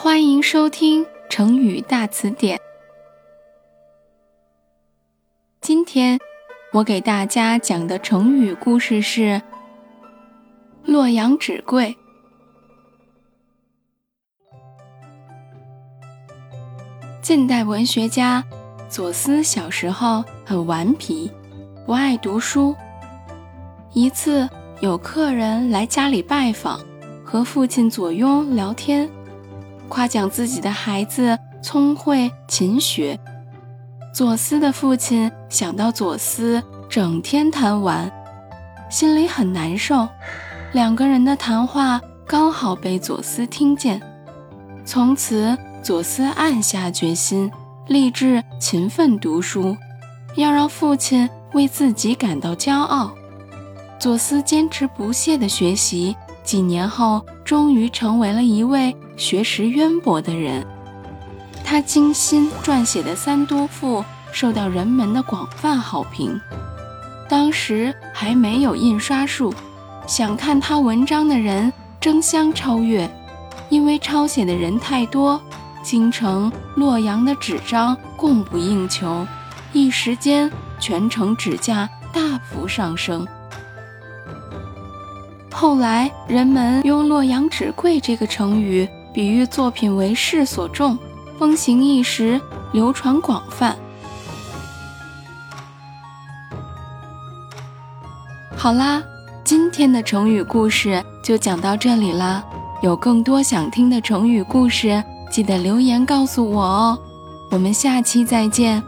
欢迎收听《成语大词典》。今天我给大家讲的成语故事是“洛阳纸贵”。近代文学家左思小时候很顽皮，不爱读书。一次有客人来家里拜访，和父亲左庸聊天。夸奖自己的孩子聪慧勤学，左思的父亲想到左思整天贪玩，心里很难受。两个人的谈话刚好被左思听见，从此左思暗下决心，立志勤奋读书，要让父亲为自己感到骄傲。左思坚持不懈地学习，几年后终于成为了一位。学识渊博的人，他精心撰写的《三都赋》受到人们的广泛好评。当时还没有印刷术，想看他文章的人争相超越，因为抄写的人太多，京城洛阳的纸张供不应求，一时间全城纸价大幅上升。后来人们用“洛阳纸贵”这个成语。比喻作品为世所重，风行一时，流传广泛。好啦，今天的成语故事就讲到这里啦。有更多想听的成语故事，记得留言告诉我哦。我们下期再见。